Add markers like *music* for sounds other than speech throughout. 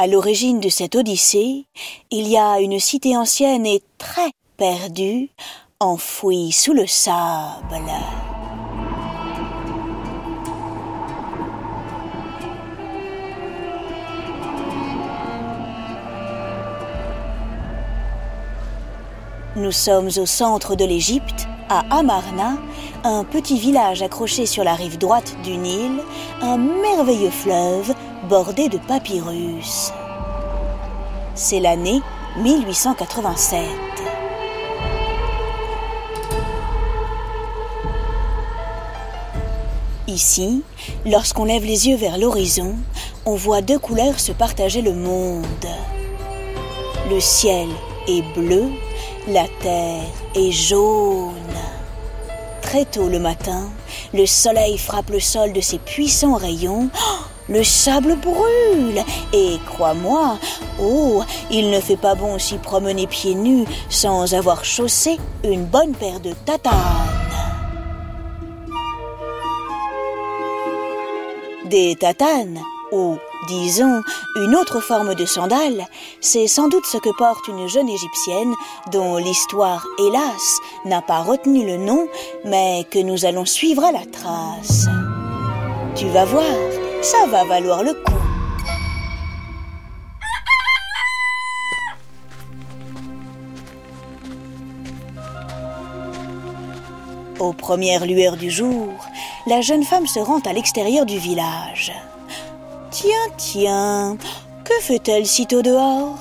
À l'origine de cette odyssée, il y a une cité ancienne et très perdue, enfouie sous le sable. Nous sommes au centre de l'Égypte, à Amarna, un petit village accroché sur la rive droite du Nil, un merveilleux fleuve bordé de papyrus. C'est l'année 1887. Ici, lorsqu'on lève les yeux vers l'horizon, on voit deux couleurs se partager le monde. Le ciel est bleu, la terre est jaune. Très tôt le matin, le soleil frappe le sol de ses puissants rayons. Oh, le sable brûle. Et crois-moi, oh, il ne fait pas bon s'y promener pieds nus sans avoir chaussé une bonne paire de tatanes. Des tatanes, ou disons une autre forme de sandale, c'est sans doute ce que porte une jeune égyptienne dont l'histoire, hélas, n'a pas retenu le nom, mais que nous allons suivre à la trace. Tu vas voir, ça va valoir le coup. Aux premières lueurs du jour, la jeune femme se rend à l'extérieur du village. Tiens, tiens, que fait-elle sitôt dehors?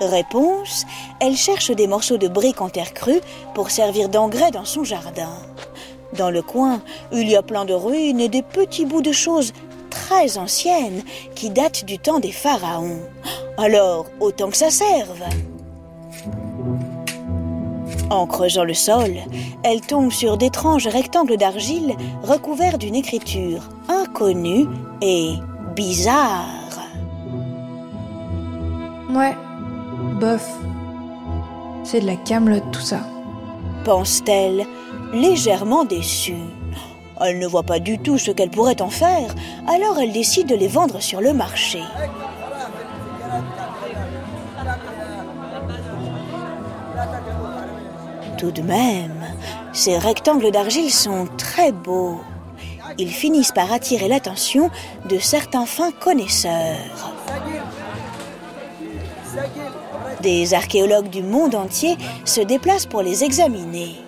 Réponse, elle cherche des morceaux de briques en terre crue pour servir d'engrais dans son jardin. Dans le coin, il y a plein de ruines et des petits bouts de choses très anciennes qui datent du temps des pharaons. Alors, autant que ça serve. En creusant le sol, elle tombe sur d'étranges rectangles d'argile recouverts d'une écriture inconnue et bizarre. Ouais, bof. C'est de la camelote tout ça. Pense-t-elle, légèrement déçue. Elle ne voit pas du tout ce qu'elle pourrait en faire, alors elle décide de les vendre sur le marché. Tout de même, ces rectangles d'argile sont très beaux. Ils finissent par attirer l'attention de certains fins connaisseurs. Des archéologues du monde entier se déplacent pour les examiner.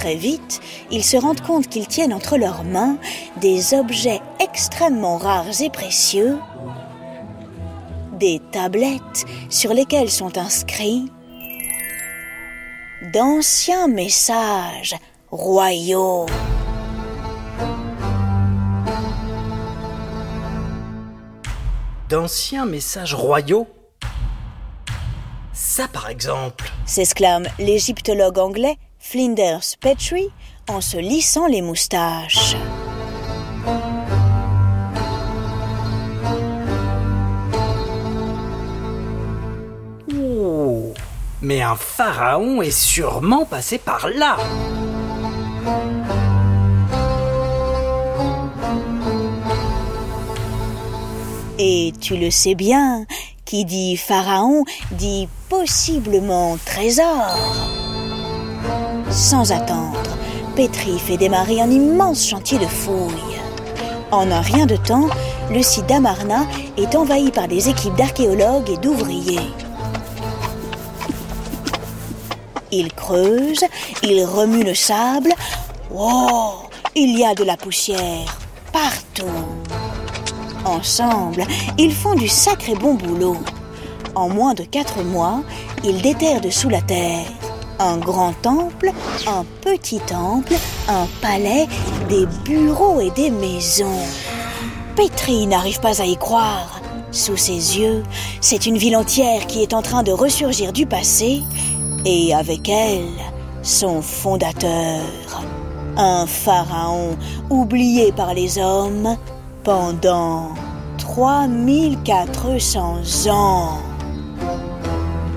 Très vite, ils se rendent compte qu'ils tiennent entre leurs mains des objets extrêmement rares et précieux, des tablettes sur lesquelles sont inscrits d'anciens messages royaux. D'anciens messages royaux? Ça par exemple s'exclame l'égyptologue anglais Flinders Petrie en se lissant les moustaches. Oh, mais un pharaon est sûrement passé par là Et tu le sais bien, qui dit pharaon dit possiblement trésor. Sans attendre, Petri fait démarrer un immense chantier de fouilles. En un rien de temps, le site d'Amarna est envahi par des équipes d'archéologues et d'ouvriers. Ils creusent, ils remuent le sable. Oh, il y a de la poussière partout. Ensemble, ils font du sacré bon boulot. En moins de quatre mois, ils déterrent sous la terre un grand temple, un petit temple, un palais, des bureaux et des maisons. Petri n'arrive pas à y croire. Sous ses yeux, c'est une ville entière qui est en train de ressurgir du passé, et avec elle, son fondateur, un pharaon oublié par les hommes pendant 3400 ans.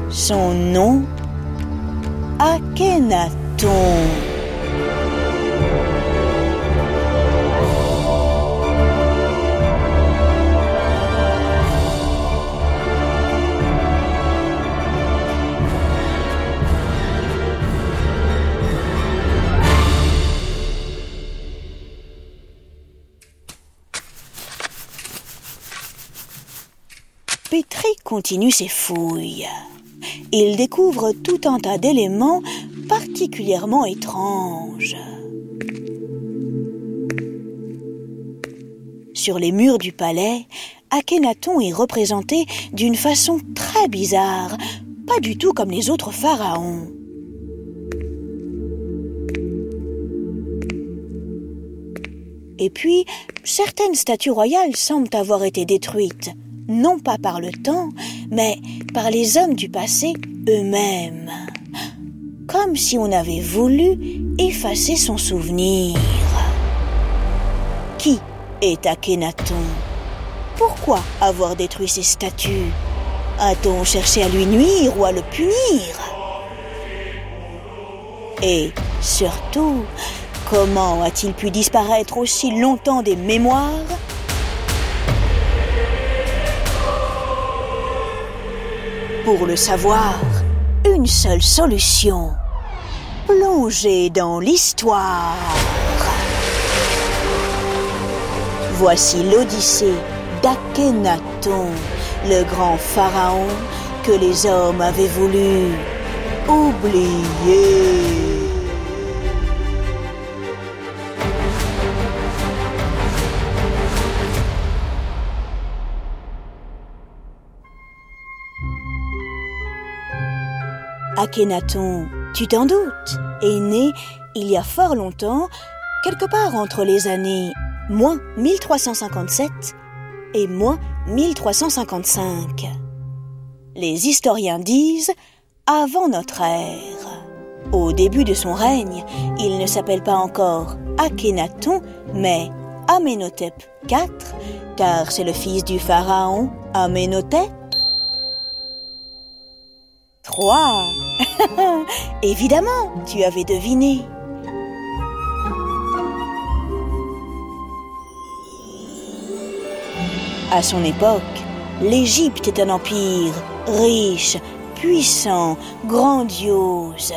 Son nom Akhenaton. Petri continue ses fouilles. Il découvre tout un tas d'éléments particulièrement étranges. Sur les murs du palais, Akhenaton est représenté d'une façon très bizarre, pas du tout comme les autres pharaons. Et puis, certaines statues royales semblent avoir été détruites, non pas par le temps, mais par les hommes du passé eux-mêmes. Comme si on avait voulu effacer son souvenir. Qui est Akhenaton? Pourquoi avoir détruit ces statues? A-t-on cherché à lui nuire ou à le punir? Et surtout, comment a-t-il pu disparaître aussi longtemps des mémoires Pour le savoir, une seule solution. Plonger dans l'histoire. Voici l'Odyssée d'Akhenaton, le grand pharaon que les hommes avaient voulu oublier. Akhenaton, tu t'en doutes, est né il y a fort longtemps, quelque part entre les années moins 1357 et moins 1355. Les historiens disent avant notre ère. Au début de son règne, il ne s'appelle pas encore Akhenaton, mais Amenhotep IV, car c'est le fils du pharaon Amenhotep. 3. *laughs* Évidemment, tu avais deviné. À son époque, l'Égypte est un empire riche, puissant, grandiose.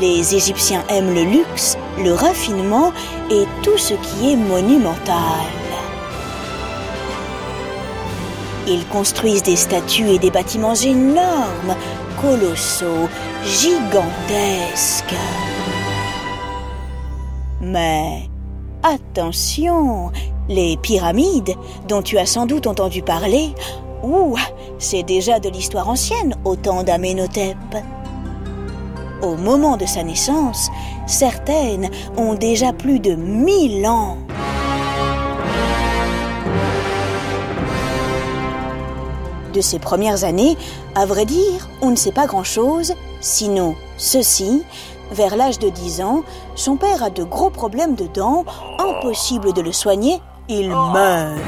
Les Égyptiens aiment le luxe, le raffinement et tout ce qui est monumental. Ils construisent des statues et des bâtiments énormes, colossaux, gigantesques. Mais attention, les pyramides, dont tu as sans doute entendu parler, ouh, c'est déjà de l'histoire ancienne au temps d'Amenhotep. Au moment de sa naissance, certaines ont déjà plus de mille ans. De ses premières années, à vrai dire, on ne sait pas grand-chose, sinon ceci. Vers l'âge de 10 ans, son père a de gros problèmes de dents, impossible de le soigner, il meurt.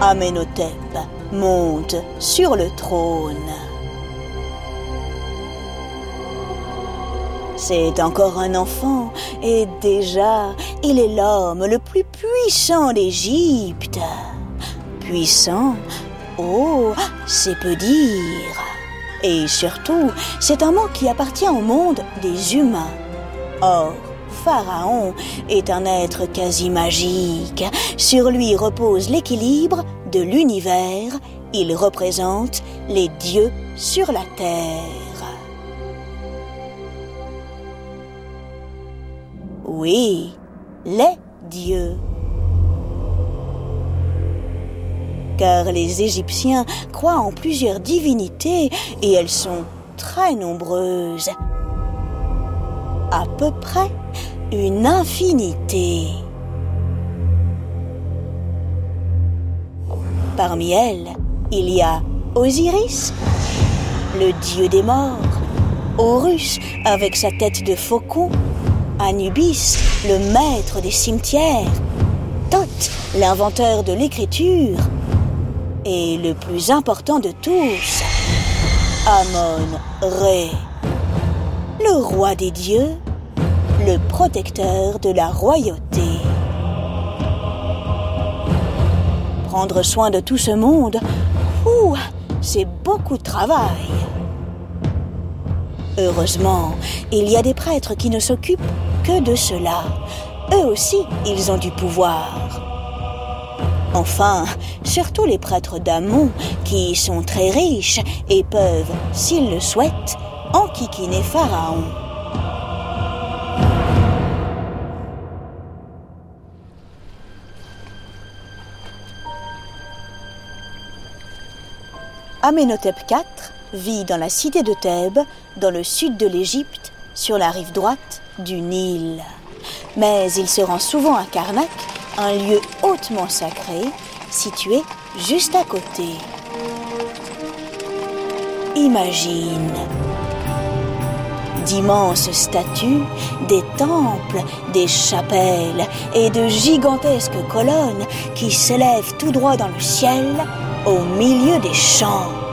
Amenhotep monte sur le trône. C'est encore un enfant et déjà il est l'homme le plus puissant d'Égypte. Puissant Oh, c'est peu dire. Et surtout, c'est un mot qui appartient au monde des humains. Or, Pharaon est un être quasi magique. Sur lui repose l'équilibre de l'univers. Il représente les dieux sur la terre. Oui, les dieux. Car les Égyptiens croient en plusieurs divinités et elles sont très nombreuses. À peu près une infinité. Parmi elles, il y a Osiris, le dieu des morts, Horus avec sa tête de faucon, Anubis, le maître des cimetières, Thoth, l'inventeur de l'écriture, et le plus important de tous, Amon-Ré, le roi des dieux, le protecteur de la royauté. Prendre soin de tout ce monde, ouh, c'est beaucoup de travail. Heureusement, il y a des prêtres qui ne s'occupent que de cela. Eux aussi, ils ont du pouvoir. Enfin, surtout les prêtres d'Amon, qui sont très riches et peuvent, s'ils le souhaitent, enquiquiner Pharaon. Amenhotep IV vit dans la cité de Thèbes, dans le sud de l'Égypte, sur la rive droite du Nil. Mais il se rend souvent à Karnak, un lieu hautement sacré, situé juste à côté. Imagine d'immenses statues, des temples, des chapelles et de gigantesques colonnes qui s'élèvent tout droit dans le ciel au milieu des champs.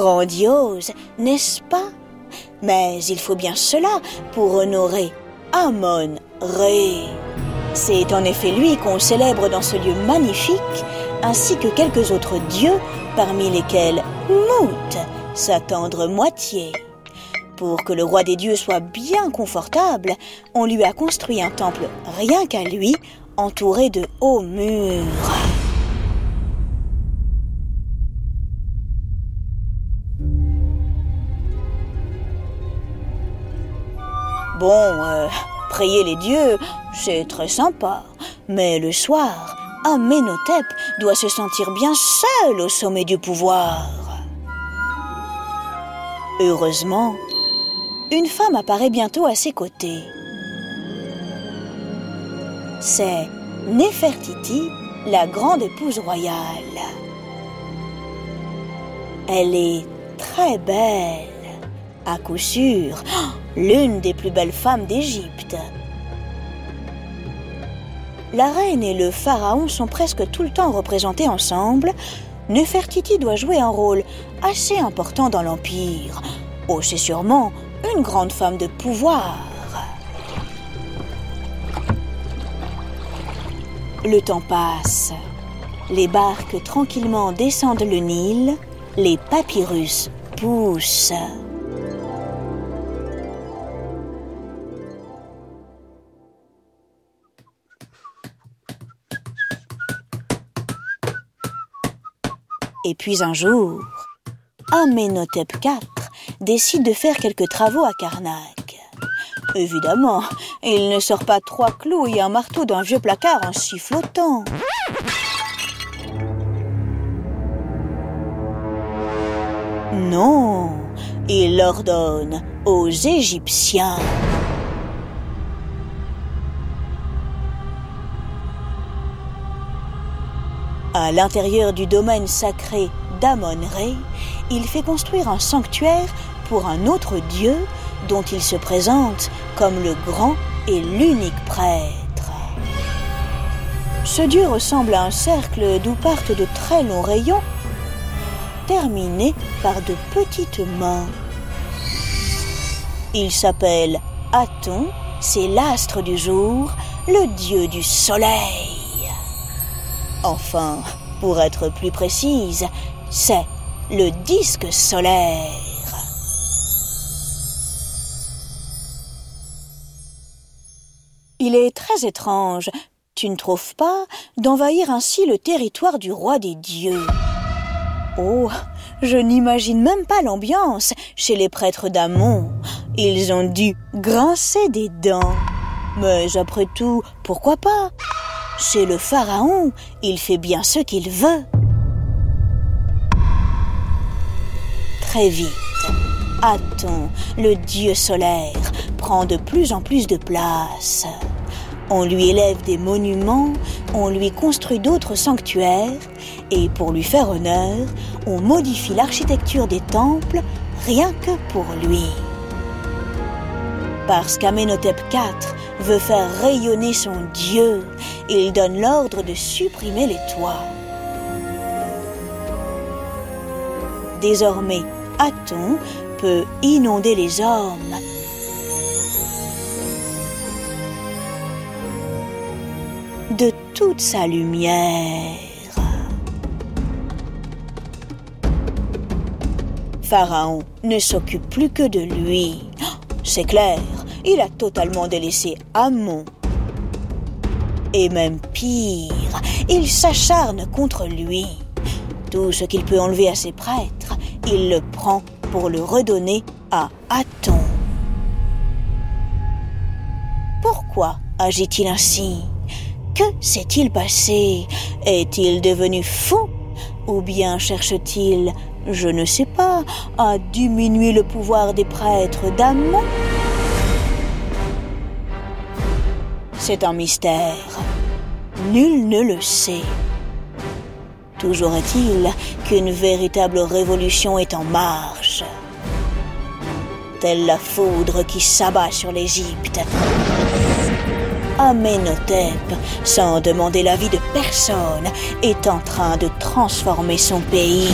Grandiose, n'est-ce pas? Mais il faut bien cela pour honorer Amon-Ré. C'est en effet lui qu'on célèbre dans ce lieu magnifique, ainsi que quelques autres dieux, parmi lesquels Mout, sa tendre moitié. Pour que le roi des dieux soit bien confortable, on lui a construit un temple rien qu'à lui, entouré de hauts murs. Bon, euh, prier les dieux, c'est très sympa. Mais le soir, Amenhotep doit se sentir bien seul au sommet du pouvoir. Heureusement, une femme apparaît bientôt à ses côtés. C'est Nefertiti, la grande épouse royale. Elle est très belle, à coup sûr, l'une des plus belles femmes d'Égypte. La reine et le pharaon sont presque tout le temps représentés ensemble. Nefertiti doit jouer un rôle assez important dans l'Empire. Oh, c'est sûrement une grande femme de pouvoir. Le temps passe. Les barques tranquillement descendent le Nil. Les papyrus poussent. Et puis un jour, Amenhotep IV décide de faire quelques travaux à Karnak. Évidemment, il ne sort pas trois clous et un marteau d'un vieux placard en sifflotant. Non, il ordonne aux Égyptiens. À l'intérieur du domaine sacré d'Amon-Ré, il fait construire un sanctuaire pour un autre dieu dont il se présente comme le grand et l'unique prêtre. Ce dieu ressemble à un cercle d'où partent de très longs rayons, terminés par de petites mains. Il s'appelle Aton, c'est l'astre du jour, le dieu du soleil. Enfin, pour être plus précise, c'est le disque solaire. Il est très étrange, tu ne trouves pas, d'envahir ainsi le territoire du roi des dieux? Oh, je n'imagine même pas l'ambiance chez les prêtres d'Amon. Ils ont dû grincer des dents. Mais après tout, pourquoi pas? C'est le pharaon, il fait bien ce qu'il veut. Très vite, Aton, le dieu solaire, prend de plus en plus de place. On lui élève des monuments, on lui construit d'autres sanctuaires, et pour lui faire honneur, on modifie l'architecture des temples rien que pour lui. Parce qu'Amenhotep IV veut faire rayonner son dieu, il donne l'ordre de supprimer les toits. Désormais, Aton peut inonder les hommes de toute sa lumière. Pharaon ne s'occupe plus que de lui. C'est clair, il a totalement délaissé Amon. Et même pire, il s'acharne contre lui. Tout ce qu'il peut enlever à ses prêtres, il le prend pour le redonner à Aton. Pourquoi agit-il ainsi? Que s'est-il passé? Est-il devenu fou? Ou bien cherche-t-il, je ne sais pas, à diminuer le pouvoir des prêtres d'Amon C'est un mystère. Nul ne le sait. Toujours est-il qu'une véritable révolution est en marche. Telle la foudre qui s'abat sur l'Égypte. Amenhotep, sans demander l'avis de personne, est en train de transformer son pays.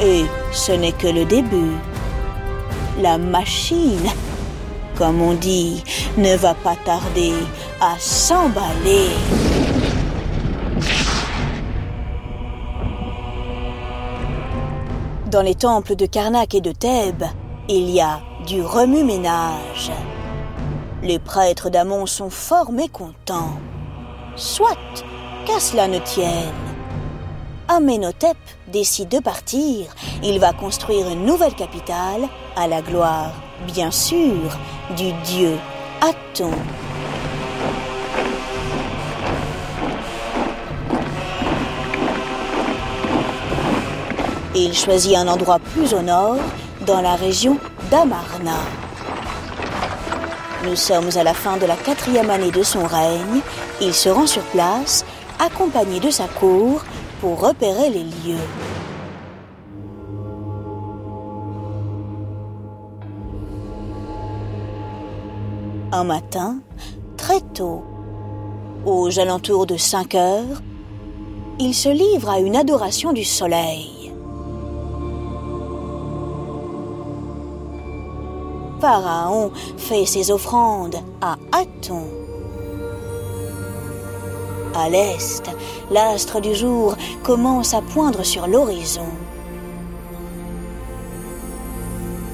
Et ce n'est que le début. La machine, comme on dit, ne va pas tarder à s'emballer. Dans les temples de Karnak et de Thèbes, il y a du remue-ménage. Les prêtres d'Amon sont fort mécontents. Soit, qu'à cela ne tienne. Amenhotep décide de partir. Il va construire une nouvelle capitale à la gloire, bien sûr, du dieu Aton. Il choisit un endroit plus au nord, dans la région d'Amarna. Nous sommes à la fin de la quatrième année de son règne. Il se rend sur place, accompagné de sa cour, pour repérer les lieux. Un matin, très tôt, aux alentours de 5 heures, il se livre à une adoration du soleil. Pharaon fait ses offrandes à Aton. À l'est, l'astre du jour commence à poindre sur l'horizon.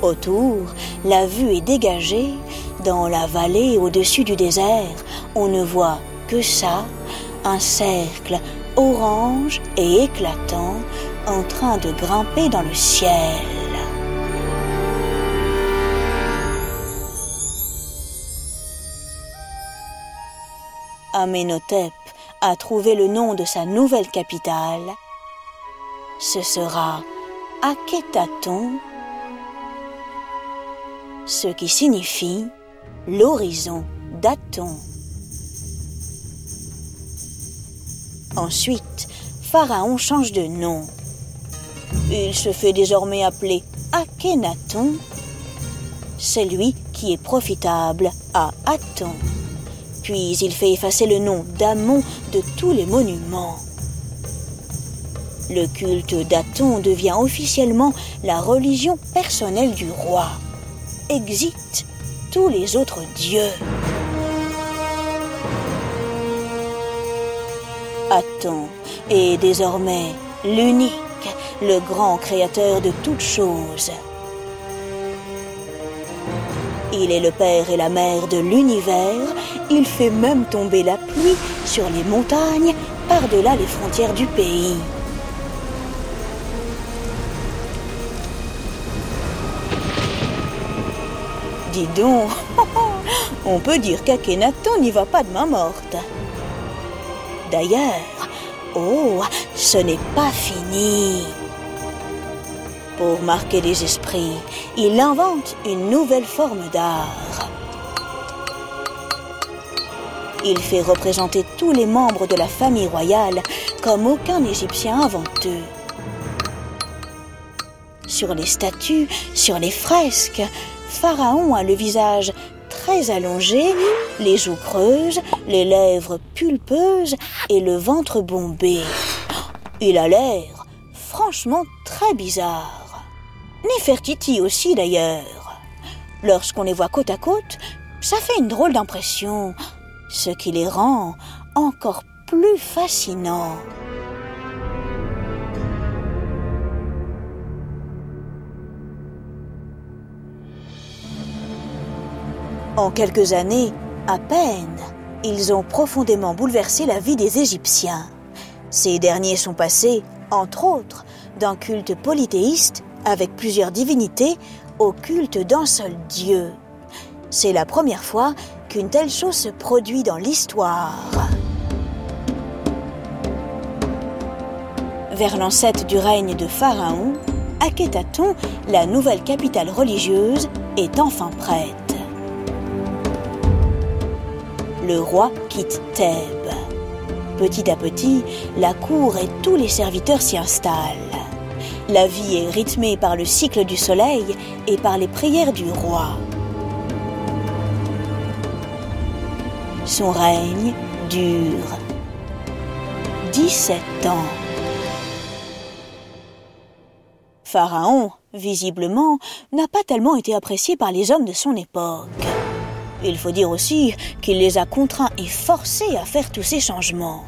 Autour, la vue est dégagée. Dans la vallée au-dessus du désert, on ne voit que ça, un cercle orange et éclatant en train de grimper dans le ciel. Amenhotep a trouvé le nom de sa nouvelle capitale. Ce sera Akhenaton, ce qui signifie l'horizon d'Aton. Ensuite, Pharaon change de nom. Il se fait désormais appeler Akhenaton, celui qui est profitable à Aton. Puis il fait effacer le nom d'Amon de tous les monuments. Le culte d'Aton devient officiellement la religion personnelle du roi. Exit tous les autres dieux. Aton est désormais l'unique, le grand créateur de toutes choses. Il est le père et la mère de l'univers. Il fait même tomber la pluie sur les montagnes par-delà les frontières du pays. Dis donc, *laughs* on peut dire qu'Akhenaton n'y va pas de main morte. D'ailleurs, oh, ce n'est pas fini. Pour marquer les esprits, il invente une nouvelle forme d'art. Il fait représenter tous les membres de la famille royale comme aucun Égyptien avant eux. Sur les statues, sur les fresques, Pharaon a le visage très allongé, les joues creuses, les lèvres pulpeuses et le ventre bombé. Il a l'air franchement très bizarre. Néfertiti aussi d'ailleurs. Lorsqu'on les voit côte à côte, ça fait une drôle d'impression, ce qui les rend encore plus fascinants. En quelques années, à peine, ils ont profondément bouleversé la vie des Égyptiens. Ces derniers sont passés, entre autres, d'un culte polythéiste avec plusieurs divinités au culte d'un seul Dieu. C'est la première fois qu'une telle chose se produit dans l'histoire. Vers l'ancêtre du règne de Pharaon, Akhenaton, la nouvelle capitale religieuse, est enfin prête. Le roi quitte Thèbes. Petit à petit, la cour et tous les serviteurs s'y installent. La vie est rythmée par le cycle du soleil et par les prières du roi. Son règne dure 17 ans. Pharaon, visiblement, n'a pas tellement été apprécié par les hommes de son époque. Il faut dire aussi qu'il les a contraints et forcés à faire tous ces changements.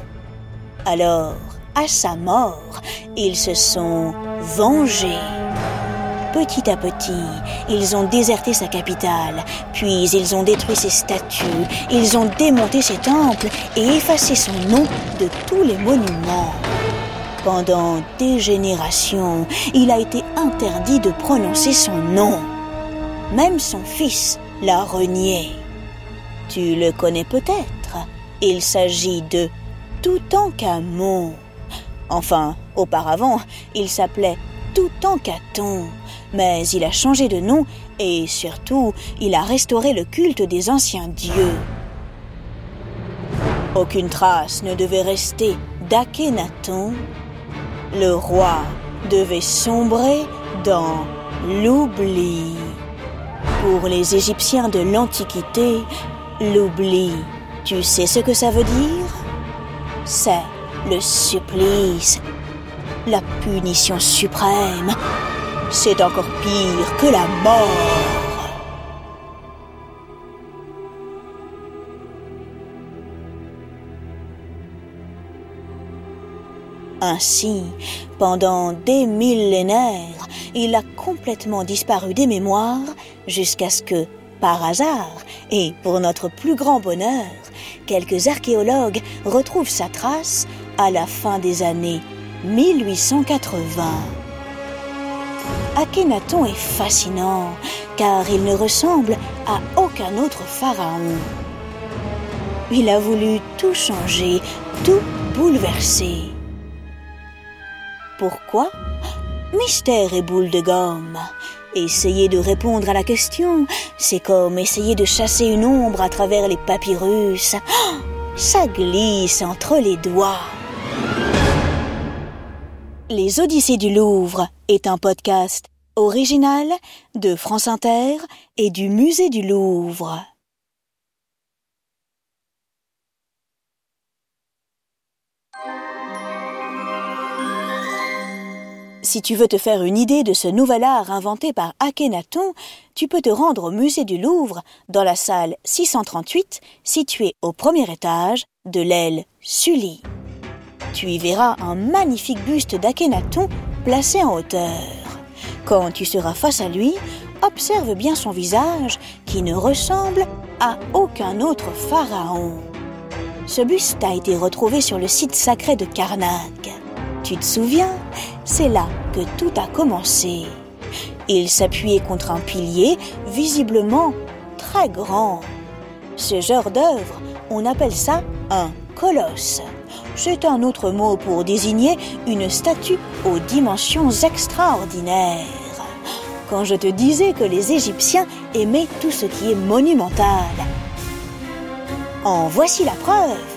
Alors, à sa mort, ils se sont vengés. Petit à petit, ils ont déserté sa capitale, puis ils ont détruit ses statues, ils ont démonté ses temples et effacé son nom de tous les monuments. Pendant des générations, il a été interdit de prononcer son nom. Même son fils l'a renié. Tu le connais peut-être. Il s'agit de Toutankhamon. Enfin, auparavant, il s'appelait Toutankhaton, mais il a changé de nom et surtout, il a restauré le culte des anciens dieux. Aucune trace ne devait rester d'Akhenaton. Le roi devait sombrer dans l'oubli. Pour les Égyptiens de l'Antiquité, l'oubli, tu sais ce que ça veut dire? C'est le supplice, la punition suprême. C'est encore pire que la mort. Ainsi, pendant des millénaires, il a complètement disparu des mémoires jusqu'à ce que, par hasard, et pour notre plus grand bonheur, quelques archéologues retrouvent sa trace à la fin des années 1880. Akhenaton est fascinant car il ne ressemble à aucun autre pharaon. Il a voulu tout changer, tout bouleverser. Pourquoi? Mystère et boule de gomme. Essayer de répondre à la question, c'est comme essayer de chasser une ombre à travers les papyrus. *gasps* Ça glisse entre les doigts. Les Odyssées du Louvre est un podcast original de France Inter et du Musée du Louvre. Si tu veux te faire une idée de ce nouvel art inventé par Akhenaton, tu peux te rendre au musée du Louvre dans la salle 638 située au premier étage de l'aile Sully. Tu y verras un magnifique buste d'Akhenaton placé en hauteur. Quand tu seras face à lui, observe bien son visage qui ne ressemble à aucun autre pharaon. Ce buste a été retrouvé sur le site sacré de Karnak. Tu te souviens C'est là que tout a commencé. Il s'appuyait contre un pilier visiblement très grand. Ce genre d'œuvre, on appelle ça un colosse. C'est un autre mot pour désigner une statue aux dimensions extraordinaires. Quand je te disais que les Égyptiens aimaient tout ce qui est monumental. En voici la preuve